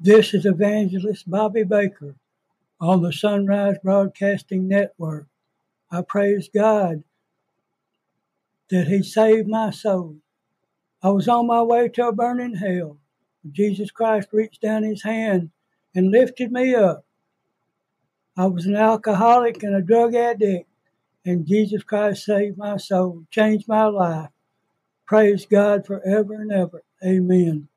This is Evangelist Bobby Baker on the Sunrise Broadcasting Network. I praise God that He saved my soul. I was on my way to a burning hell. Jesus Christ reached down His hand and lifted me up. I was an alcoholic and a drug addict, and Jesus Christ saved my soul, changed my life. Praise God forever and ever. Amen.